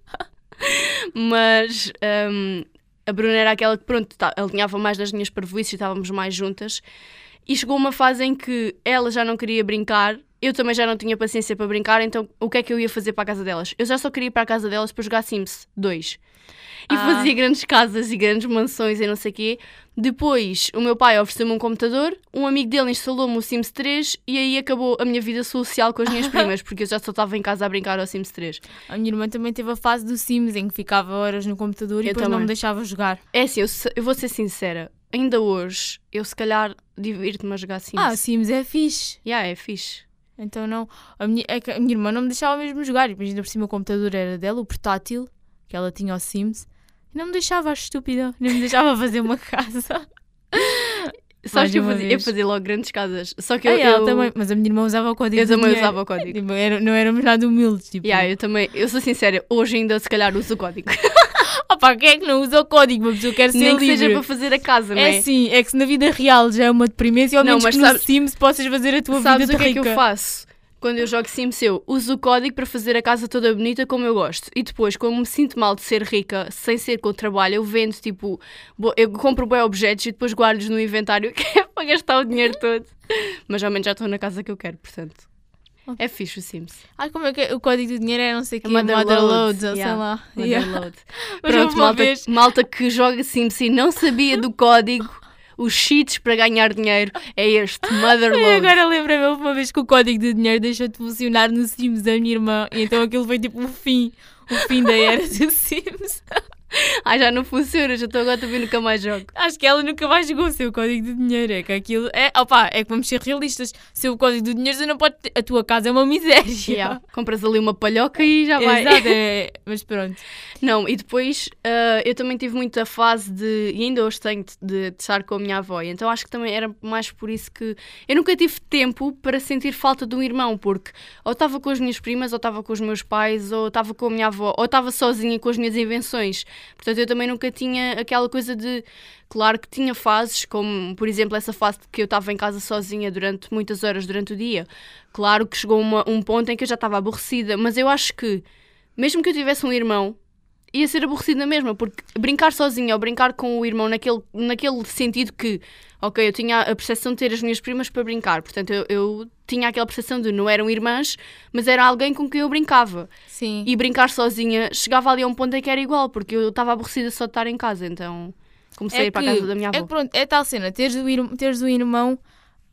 A: Mas hum, a Bruna era aquela que, pronto, tá, alinhava mais nas minhas parvoíces e estávamos mais juntas. E chegou uma fase em que ela já não queria brincar, eu também já não tinha paciência para brincar, então o que é que eu ia fazer para a casa delas? Eu já só queria ir para a casa delas para jogar Sims 2. E
B: Ah.
A: fazia grandes casas e grandes mansões e não sei o quê. Depois, o meu pai ofereceu-me um computador, um amigo dele instalou-me o Sims 3 e aí acabou a minha vida social com as minhas primas, porque eu já só estava em casa a brincar ao Sims 3.
B: A minha irmã também teve a fase do Sims, em que ficava horas no computador e
A: Eu
B: depois não
A: também.
B: me deixava jogar.
A: É assim, eu, eu vou ser sincera, ainda hoje, eu se calhar divirto-me a jogar Sims.
B: Ah, Sims é fixe.
A: Yeah, é fixe.
B: Então não. A minha, é a minha irmã não me deixava mesmo jogar. Ainda por cima o computador era dela, o portátil, que ela tinha ao Sims. E não me deixava, estúpida. Nem me deixava fazer uma casa.
A: Sabes que eu fazia, eu fazia logo grandes casas. Só que
B: Ah,
A: eu,
B: ela
A: eu,
B: também. Mas a minha irmã usava o código
A: eu também
B: dinheiro.
A: usava o código.
B: Tipo, era- não éramos nada humildes. Tipo,
A: Yeah, eu também, eu sou sincera, hoje ainda se calhar uso o código.
B: Opa, quem é que não usa o código? Uma pessoa quer ser
A: Nem que
B: livre.
A: seja para fazer a casa, não é?
B: É sim, é que se na vida real já é uma deprimência, ao
A: Não,
B: menos
A: mas
B: que no
A: sabes-
B: Sims possas fazer a tua
A: Sabes
B: vida
A: o que é que
B: rica.
A: eu faço? Quando eu jogo Sims, eu uso o código para fazer a casa toda bonita como eu gosto. E depois, como me sinto mal de ser rica, sem ser com o trabalho, eu vendo, tipo, eu compro bem objetos e depois guardo-os no inventário, que é para gastar o dinheiro todo. Mas ao menos já estou na casa que eu quero, portanto. É fixe o Sims.
B: Ai, como é que é? O código do dinheiro é não sei o
A: É
B: que, Motherloads, ou sei
A: yeah.
B: lá.
A: Mother
B: Yeah.
A: load. Pronto, malta,
B: vez-
A: malta que joga Sims e não sabia do código, os cheats para ganhar dinheiro é este, Mother
B: Ai,
A: load.
B: agora lembrei-me houve uma vez que o código de dinheiro deixou de funcionar no Sims da minha irmã. E então aquilo foi tipo o fim. O fim da era do Sims.
A: Ai, já não funciona, já estou agora também nunca mais jogo.
B: Acho que ela nunca mais jogou o seu código de dinheiro. É que aquilo. É, opa, é que vamos ser realistas. Seu código de dinheiro você não pode ter. A tua casa é uma miséria.
A: Yeah. Compras ali uma palhoca e já vai.
B: Exato, é. Mas pronto.
A: Não, e depois ah, eu também tive muito a fase de, e ainda hoje tenho, de, de estar com a minha avó. Então acho que também era mais por isso que eu nunca tive tempo para sentir falta de um irmão, porque ou estava com as minhas primas, ou estava com os meus pais, ou estava com a minha avó, ou estava sozinha com as minhas invenções. Portanto, eu também nunca tinha aquela coisa de. Claro que tinha fases, como por exemplo essa fase que eu estava em casa sozinha durante muitas horas durante o dia. Claro que chegou uma- um ponto em que eu já estava aborrecida, mas eu acho que, mesmo que eu tivesse um irmão, ia ser aborrecida na mesma, porque brincar sozinha ou brincar com o irmão naquele, naquele sentido que, ok, eu tinha a percepção de ter as minhas primas para brincar, portanto eu, eu tinha aquela percepção de não eram irmãs, mas era alguém com quem eu brincava.
B: Sim.
A: E brincar sozinha chegava ali a um ponto em que era igual, porque eu estava aborrecida só de estar em casa, então comecei a ir para a casa da minha
B: é
A: avó.
B: que pronto, é tal cena, teres o, ir, teres o irmão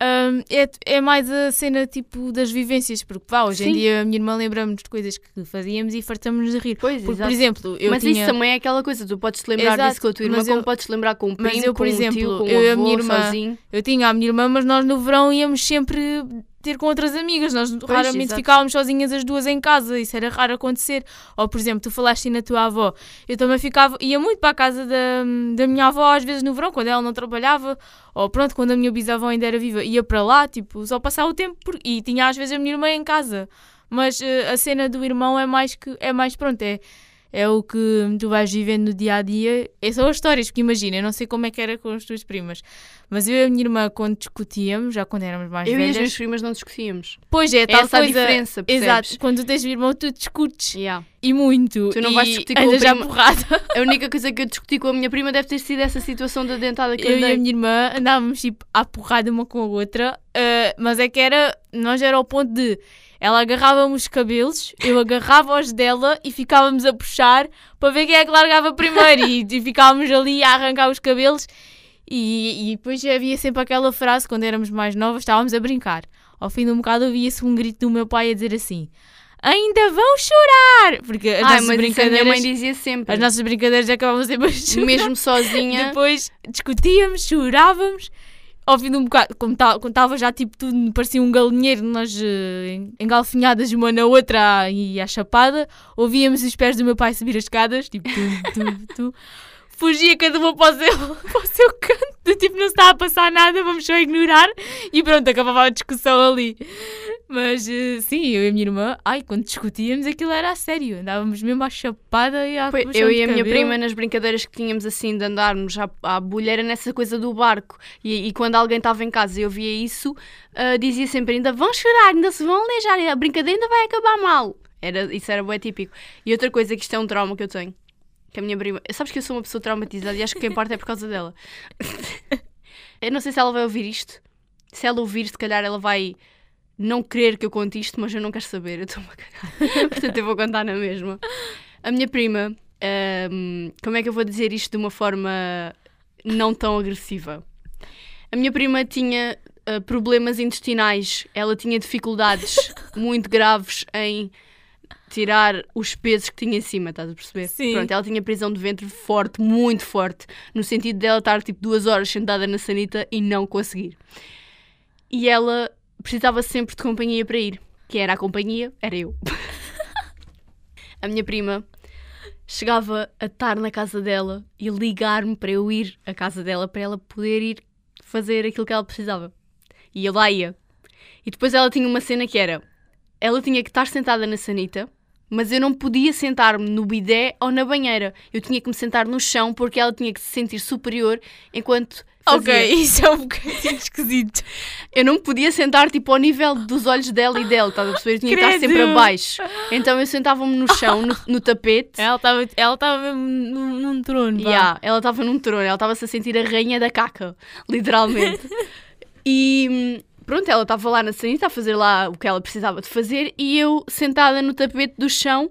B: hum, é, é mais a cena tipo das vivências, porque pá, hoje em
A: Sim.
B: dia a minha irmã lembra-nos de coisas que fazíamos e fartamos de rir.
A: Pois,
B: Porque, por exemplo, eu
A: mas
B: tinha...
A: isso também é aquela coisa, tu podes te lembrar
B: Exato,
A: disso com a tua irmã,
B: mas
A: como
B: eu-
A: podes te lembrar com um
B: mas
A: primo,
B: eu, por
A: com um
B: exemplo,
A: tio, com um
B: eu e a
A: avô,
B: minha irmã-
A: sozinho.
B: Eu tinha a minha irmã, mas nós no verão íamos sempre ter com outras amigas. Nós raramente
A: exato.
B: ficávamos sozinhas as duas em casa. Isso era raro acontecer. Ou, por exemplo, tu falaste na tua avó. Eu também ficava, ia muito para a casa da, da minha avó, às vezes no verão, quando ela não trabalhava. Ou pronto, quando a minha bisavó ainda era viva, ia para lá, tipo, só passar o tempo. por- E tinha às vezes a minha irmã em casa. Mas eh, a cena do irmão é mais que é mais pronto, é, é o que tu vais vivendo no dia a dia. É só as histórias, porque imagina, eu não sei como é que era com as tuas primas, mas eu e a minha irmã, quando discutíamos, já quando éramos mais
A: Eu e as
B: velhas,
A: minhas primas não discutíamos.
B: pois é, tal
A: Essa a
B: coisa.
A: diferença, percebes?
B: Exato, quando tu tens irmão, tu discutes
A: Yeah.
B: e muito.
A: Tu não
B: e
A: vais discutir com a prima-
B: porrada.
A: A única coisa que eu discuti com a minha prima deve ter sido essa situação da dentada que
B: Eu
A: eu
B: e a minha irmã andávamos tipo à porrada uma com a outra, ah, mas é que era, nós era ao ponto de ela agarrava-me os cabelos, eu agarrava os dela e ficávamos a puxar para ver quem é que largava primeiro e, e ficávamos ali a arrancar os cabelos e, e depois havia sempre aquela frase quando éramos mais novas, estávamos a brincar. Ao fim de um bocado ouvia-se um grito do meu pai a dizer assim: Ainda vão chorar! Porque as
A: Ai,
B: nossas
A: mas isso a minha mãe
B: brincadeiras.
A: dizia sempre.
B: As nossas brincadeiras acabavam sempre a chorar.
A: Mesmo sozinha.
B: Depois discutíamos, chorávamos. De um bocado, como estava já tipo tudo, parecia um galinheiro, nós eh, engalfinhadas uma na outra e à chapada, ouvíamos os pés do meu pai subir as escadas, tipo tu, tu, tu. Fugia cada uma para o seu, para o seu canto, do tipo não está a passar nada, vamos só ignorar e pronto, acabava a discussão ali. Mas eh, sim, eu e a minha irmã, ai, quando discutíamos aquilo era a sério, andávamos mesmo à chapada e à
A: Foi- eu e a minha prima nas brincadeiras que tínhamos assim de andarmos à, à bolheira nessa coisa do barco. E, e quando alguém estava em casa e eu via isso ah, dizia sempre ainda vão chorar, ainda se vão aleijar a brincadeira ainda vai acabar mal. Era, isso era bem típico. E outra coisa que isto é um trauma que eu tenho que a minha prima, sabes que eu sou uma pessoa traumatizada e acho que quem parte é por causa dela. Eu não sei se ela vai ouvir isto. Se ela ouvir se calhar ela vai não querer que eu conte isto, mas eu não quero saber, eu estou-me a cagar. Portanto, eu vou contar na mesma. A minha prima, ahm, como é que eu vou dizer isto de uma forma não tão agressiva? A minha prima tinha ah, problemas intestinais, ela tinha dificuldades muito graves em tirar os pesos que tinha em cima, estás a perceber?
B: Sim.
A: Pronto, ela tinha prisão de ventre forte, muito forte, no sentido dela estar tipo duas horas sentada na sanita e não conseguir. E ela precisava sempre de companhia para ir. Que era a companhia, era eu. a minha prima chegava a estar na casa dela e ligar-me para eu ir à casa dela para ela poder ir fazer aquilo que ela precisava. E eu lá ia. E depois ela tinha uma cena que era: ela tinha que estar sentada na sanita, mas eu não podia sentar-me no bidé ou na banheira. Eu tinha que me sentar no chão porque ela tinha que se sentir superior enquanto. Fazia.
B: Ok, isso é um bocadinho esquisito.
A: Eu não podia sentar tipo ao nível dos olhos dela e dela, estás a perceber? Eu tinha que estar
B: Credo.
A: sempre abaixo. Então eu sentava-me no chão, no, no tapete.
B: Ela estava ela tava mesmo num, num trono.
A: Yeah, ela estava num trono, ela estava-se a sentir a rainha da caca, literalmente. e pronto, ela estava lá na sanita a fazer lá o que ela precisava de fazer e eu sentada no tapete do chão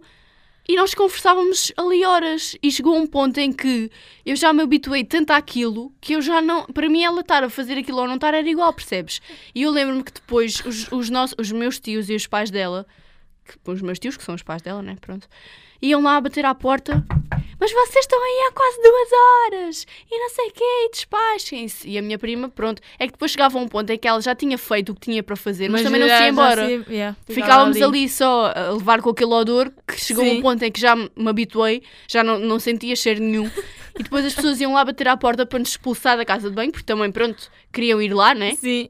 A: e nós conversávamos ali horas. E chegou um ponto em que eu já me habituei tanto àquilo que eu já não. Para mim, ela estar a fazer aquilo ou não estar era igual, percebes? E eu lembro-me que depois os, os, nossos, os meus tios e os pais dela, que, os meus tios, que são os pais dela, né? Pronto, iam lá bater à porta. Mas vocês estão aí há quase duas horas e não sei o quê, e despachem-se. E a minha prima, pronto, é que depois chegava a um ponto em que ela já tinha feito o que tinha para fazer, mas, também não se ia embora.
B: Se, yeah,
A: Ficávamos ali. ali. só a levar com aquele odor que chegou a um ponto em que já me habituei, já não, não sentia cheiro nenhum. e depois as pessoas iam lá bater à porta para nos expulsar da casa de banho, porque também, pronto, queriam ir lá, né?
B: Sim.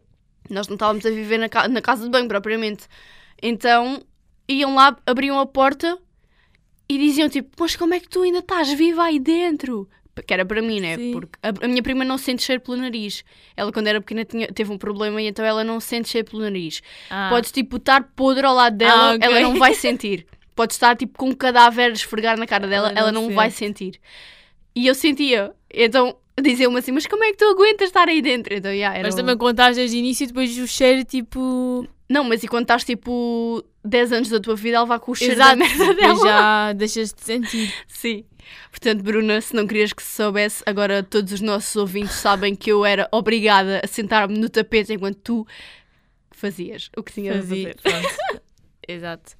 A: Nós não estávamos a viver na, na casa de banho propriamente. Então iam lá, abriam a porta e diziam tipo, mas como é que tu ainda estás viva aí dentro? Que era para mim, né?
B: Sim.
A: Porque a, a, minha prima não sente cheiro pelo nariz. Ela, quando era pequena, tinha, teve um problema e então ela não sente cheiro pelo nariz.
B: Ah.
A: Podes, tipo, estar podre ao lado dela,
B: Ah, ok.
A: ela não vai sentir. Pode estar, tipo, com um cadáver a esfregar na cara dela,
B: Ela
A: ela
B: não
A: não vai sentir. E eu sentia. Então, diziam-me assim, mas como é que tu aguentas estar aí dentro? Então, yeah, era
B: Mas
A: um-
B: também contaste desde o início e depois o cheiro, tipo.
A: Não, mas e quando estás, tipo, 10 anos da tua vida a levar com o cheiro
B: Exato,
A: da merda dela?
B: já deixas de sentir.
A: Sim. Portanto, Bruna, se não querias que se soubesse, agora todos os nossos ouvintes sabem que eu era obrigada a sentar-me no tapete enquanto tu fazias o que tinhas a
B: Fazia,
A: fazer.
B: pronto. Exato.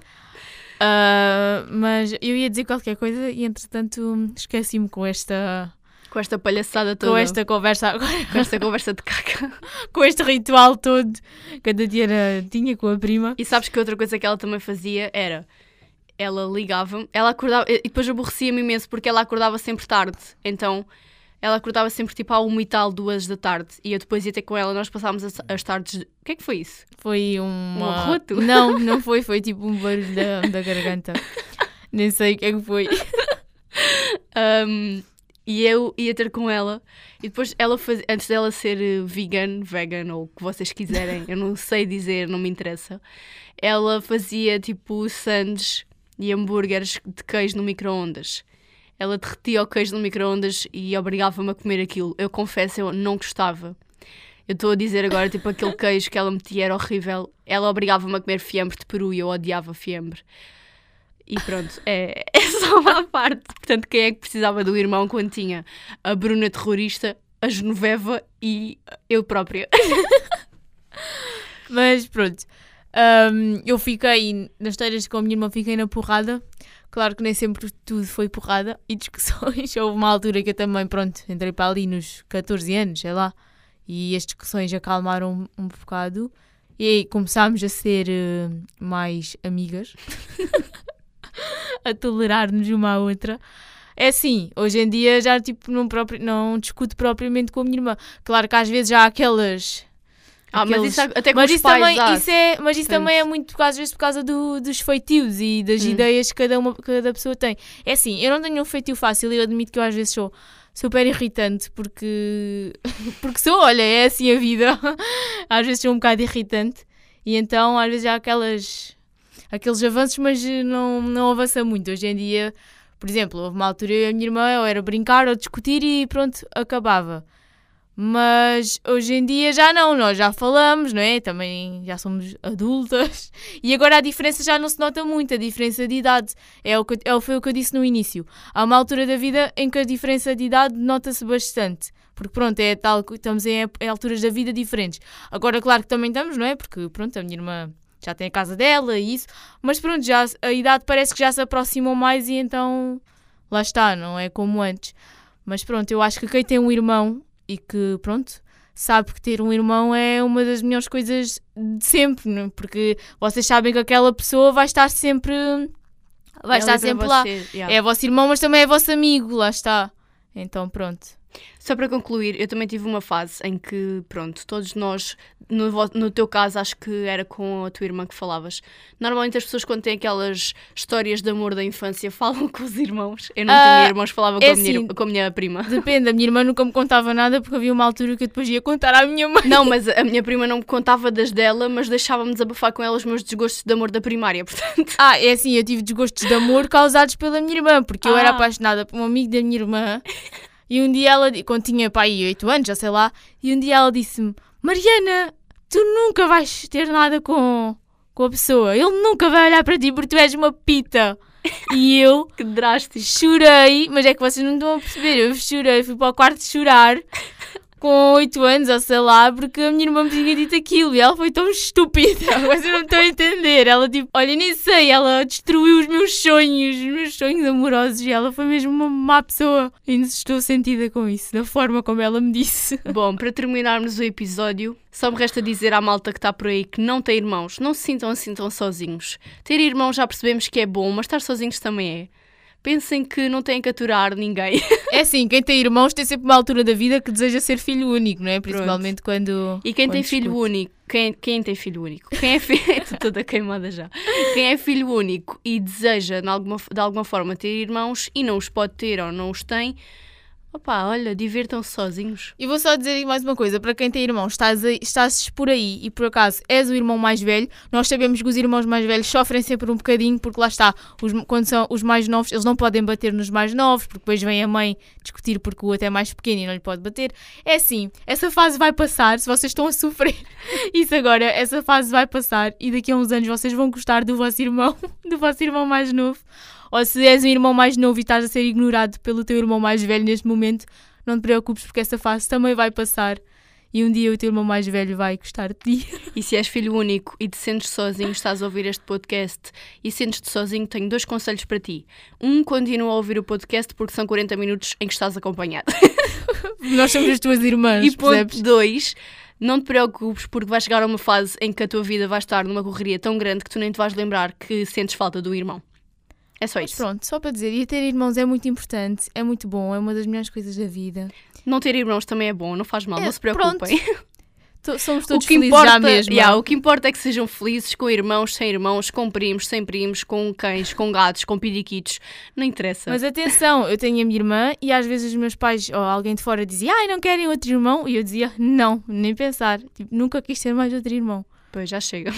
B: Ah, mas eu ia dizer qualquer coisa e entretanto esqueci-me com esta,
A: Com esta palhaçada toda.
B: com esta conversa agora,
A: com esta conversa de caca.
B: com este ritual todo que a Tatiana tinha com a prima.
A: E sabes que outra coisa que ela também fazia era. Ela ligava-me, ela acordava, e depois aborrecia-me imenso porque ela acordava sempre tarde. Então ela acordava sempre tipo à uma e tal, duas da tarde. E eu depois ia ter com ela, nós passávamos as, as tardes. de- O que é que foi isso?
B: Foi uma...
A: Um arroto?
B: Não, não foi, foi tipo um barulho da, da garganta. Nem sei o que é que foi.
A: Um, e eu ia ter com ela e depois ela faz, antes dela ser eh, vegan, vegan ou o que vocês quiserem, eu não sei dizer, não me interessa. Ela fazia tipo sandes e hambúrgueres de queijo no micro-ondas. Ela derretia o queijo no micro-ondas e obrigava-me a comer aquilo. Eu confesso, eu não gostava. Eu estou a dizer agora, tipo, aquele queijo que ela metia era horrível. Ela obrigava-me a comer fiambre de peru e eu odiava fiambre. E pronto, é, é só uma parte. Portanto, quem é que precisava do irmão quando tinha a Bruna terrorista, a Genoveva e eu própria?
B: Mas pronto, Ahm, eu fiquei, nas histórias com a minha irmã, fiquei na porrada. Claro que nem sempre tudo foi porrada e discussões. Houve uma altura que eu também, pronto, entrei para ali nos 14 anos, sei lá, e as discussões acalmaram um, um bocado. E aí começámos a ser eh, mais amigas, a tolerar-nos uma à outra. É assim, hoje em dia já tipo, não, próprio, não discuto propriamente com a minha irmã. Claro que às vezes já há aquelas.
A: Ah, mas isso até com
B: mas
A: os
B: isso
A: pais,
B: também, isso é, mas isso
A: Portanto-
B: também é muito às vezes por causa do- dos feitios e das
A: Hum.
B: ideias que cada, uma, cada pessoa tem. É assim, eu não tenho um feitio fácil e eu admito que eu às vezes sou super irritante porque porque sou, olha, é assim a vida. às vezes sou um bocado irritante e então às vezes há aquelas aqueles avanços, mas não, não avança muito. Hoje em dia, por exemplo, houve uma altura eu e a minha irmã, ou era brincar ou discutir e pronto, acabava. Mas hoje em dia já não, nós já falamos, não é? Também já somos adultas. E agora a diferença já não se nota muito, a diferença de idade. É o que, é, foi o que eu disse no início. Há uma altura da vida em que a diferença de idade nota-se bastante. Porque pronto, é tal, que estamos em, em alturas da vida diferentes. Agora, claro que também estamos, não é? Porque pronto, a minha irmã já tem a casa dela e isso. Mas pronto, já, a idade parece que já se aproximam mais e então lá está, não é como antes. Mas pronto, eu acho que quem tem um irmão e que pronto, sabe que ter um irmão é uma das melhores coisas de sempre, não é? porque vocês sabem que aquela pessoa vai estar sempre vai
A: é
B: estar sempre lá.
A: vocês, yeah.
B: É vosso irmão, mas também é vosso amigo, lá está. Então pronto.
A: Só para concluir, eu também tive uma fase em que, pronto, todos nós, no, no teu caso, acho que era com a tua irmã que falavas. Normalmente as pessoas, quando têm aquelas histórias de amor da infância, falam com os irmãos. Eu não
B: Ah,
A: tinha irmãos, falava com,
B: é
A: a minha,
B: assim.
A: com a minha prima.
B: Depende, a minha irmã nunca me contava nada porque havia uma altura que eu depois ia contar à minha mãe.
A: Não, mas a minha prima não me contava das dela, mas deixava-me desabafar com ela os meus desgostos de amor da primária, portanto.
B: Ah, é assim, eu tive desgostos de amor causados pela minha irmã, porque eu era
A: Ah.
B: apaixonada por um amigo da minha irmã. E um dia ela, quando tinha pai 8 anos, já sei lá, e um dia ela disse-me: Mariana, tu nunca vais ter nada com, com a pessoa. Ele nunca vai olhar para ti porque tu és uma pita. E eu
A: Que drástico.
B: chorei, mas é que vocês não estão a perceber. Eu chorei, fui para o quarto chorar com 8 anos, ou sei lá, porque a minha irmã me tinha dito aquilo e ela foi tão estúpida. Vocês não estão a entender. Ela, tipo, olha, nem sei, ela destruiu os meus sonhos, os meus sonhos amorosos e ela foi mesmo uma má pessoa. E estou sentida com isso, da forma como ela me disse.
A: Bom, para terminarmos o episódio, só me resta dizer à malta que está por aí que não tem irmãos, não se sintam assim tão sozinhos. Ter irmãos já percebemos que é bom, mas estar sozinhos também é. Pensem que não têm que aturar ninguém.
B: É assim, quem tem irmãos tem sempre uma altura da vida que deseja ser filho único, não é? Principalmente quando.
A: E quem
B: quando
A: tem filho único, quem, quem tem filho único? Quem é filho. Toda queimada já. Quem é filho único e deseja de alguma, de alguma forma ter irmãos e não os pode ter ou não os tem, opá, olha, divirtam-se sozinhos.
B: E vou só dizer mais uma coisa: para quem tem irmãos, estás, aí- estás por aí e por acaso és o irmão mais velho, nós sabemos que os irmãos mais velhos sofrem sempre um bocadinho, porque lá está, os- quando são os mais novos, eles não podem bater nos mais novos, porque depois vem a mãe discutir porque o outro é mais pequeno e não lhe pode bater. É assim, essa fase vai passar, se vocês estão a sofrer isso agora, essa fase vai passar e daqui a uns anos vocês vão gostar do vosso irmão, do vosso irmão mais novo. Ou se és um irmão mais novo e estás a ser ignorado pelo teu irmão mais velho neste momento, não te preocupes porque essa fase também vai passar e um dia o teu irmão mais velho vai gostar de ti.
A: E se és filho único e te sentes sozinho, estás a ouvir este podcast e sentes-te sozinho, tenho dois conselhos para ti. Um, continua a ouvir o podcast porque são 40 minutos em que estás acompanhado.
B: Nós somos as tuas irmãs,
A: E
B: percebes?
A: ponto 2, não te preocupes porque vai chegar a uma fase em que a tua vida vai estar numa correria tão grande que tu nem te vais lembrar que sentes falta do irmão. É só
B: Mas
A: isso.
B: pronto, só para dizer, e ter irmãos é muito importante, é muito bom, é uma das melhores coisas da vida.
A: Não ter irmãos também é bom, não faz mal,
B: É,
A: não se preocupem.
B: To- somos todos felizes
A: importa,
B: já mesmo.
A: yeah, o que importa é que sejam felizes com irmãos, sem irmãos, com primos, sem primos, com cães, com gatos, com periquitos. Não interessa.
B: Mas atenção, eu tenho a minha irmã e às vezes os meus pais ou alguém de fora dizia, ai, não querem outro irmão? E eu dizia, não, nem pensar. Tipo, nunca quis ter mais outro irmão.
A: Pois já chega.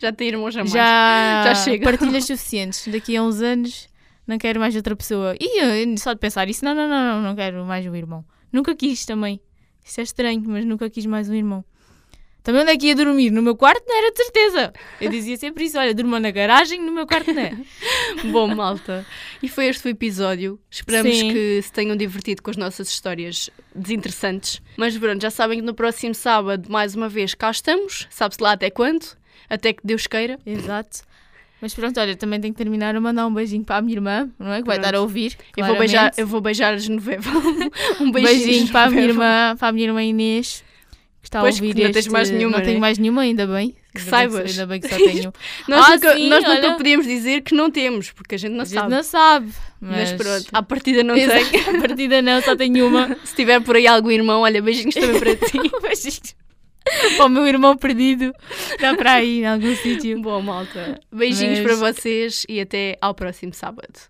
A: Já tem irmãos a mais.
B: Já,
A: Já chega.
B: partilhas suficientes. Daqui a uns anos não quero mais outra pessoa. E só de pensar isso, não, não, não, não, não quero mais um irmão. Nunca quis também. Isso é estranho, mas nunca quis mais um irmão. Também onde é que ia dormir? No meu quarto não era de certeza. Eu dizia sempre isso, olha, durma na garagem, no meu quarto não é.
A: Bom, malta. E foi este o episódio. Esperamos
B: Sim.
A: que se tenham divertido com as nossas histórias desinteressantes. Mas pronto, já sabem que no próximo sábado, mais uma vez, cá estamos. Sabe-se lá até quando? Até que Deus queira.
B: Exato. Mas pronto, olha, também tenho que terminar a mandar um beijinho para a minha irmã, não é? Que vai
A: Pronto.
B: estar a ouvir.
A: Eu vou, beijar, eu vou beijar a Genoveva. um beijinho,
B: beijinho para a minha irmã, para a minha irmã Inês, que está
A: Pois,
B: a ouvir
A: que não tens
B: este-
A: mais nenhuma,
B: Não tenho
A: né?
B: mais nenhuma, ainda bem.
A: Que
B: Ainda bem
A: saibas.
B: Ainda bem que só tenho.
A: Nós,
B: Ah,
A: nunca,
B: sim,
A: nós nunca podíamos dizer que não temos, porque a gente não
B: a gente
A: sabe.
B: não sabe.
A: Mas,
B: Mas,
A: pronto, à partida não
B: Exato.
A: tem.
B: A partida não, só tenho uma.
A: Se tiver por aí algum irmão, olha, beijinhos também para ti.
B: Beijinhos. Para o meu irmão perdido. Está para aí, em algum sítio.
A: Bom, malta. Beijinhos
B: Mas-
A: para vocês e até ao próximo sábado.